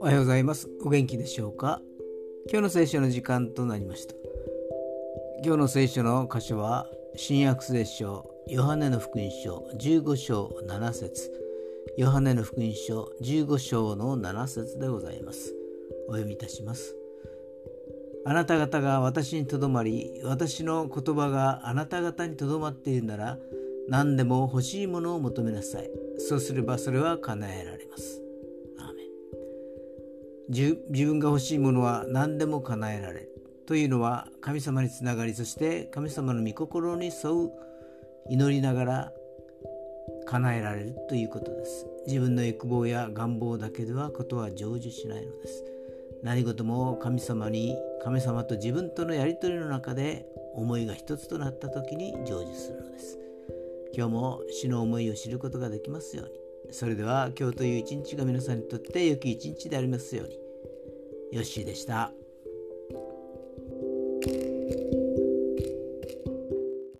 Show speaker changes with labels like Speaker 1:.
Speaker 1: おはようございます。お元気でしょうか？今日の聖書の時間となりました。今日の聖書の箇所は新約聖書ヨハネの福音書15章7節。ヨハネの福音書15章の7節でございます。お読みいたします。あなた方が私にとどまり私の言葉があなた方にとどまっているなら何でも欲しいものを求めなさい。そうすればそれは叶えられます。自分が欲しいものは何でも叶えられるというのは神様につながりそして神様の御心に沿う祈りながら叶えられるということです。自分の欲望や願望だけではことは成就しないのです。何事も神様に神様と自分とのやり取りの中で思いが一つとなった時に成就するのです今日も死の思いを知ることができますようにそれでは今日という一日が皆さんにとって良き一日でありますように。よッしーでした。